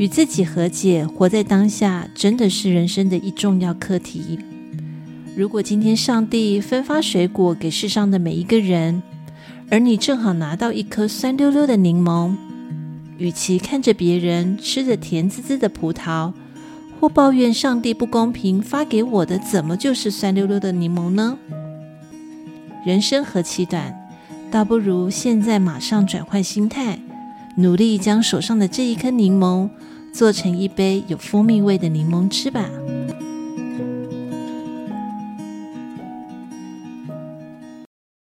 与自己和解，活在当下，真的是人生的一重要课题。如果今天上帝分发水果给世上的每一个人，而你正好拿到一颗酸溜溜的柠檬，与其看着别人吃着甜滋滋的葡萄，或抱怨上帝不公平，发给我的怎么就是酸溜溜的柠檬呢？人生何其短，倒不如现在马上转换心态，努力将手上的这一颗柠檬做成一杯有蜂蜜味的柠檬汁吧。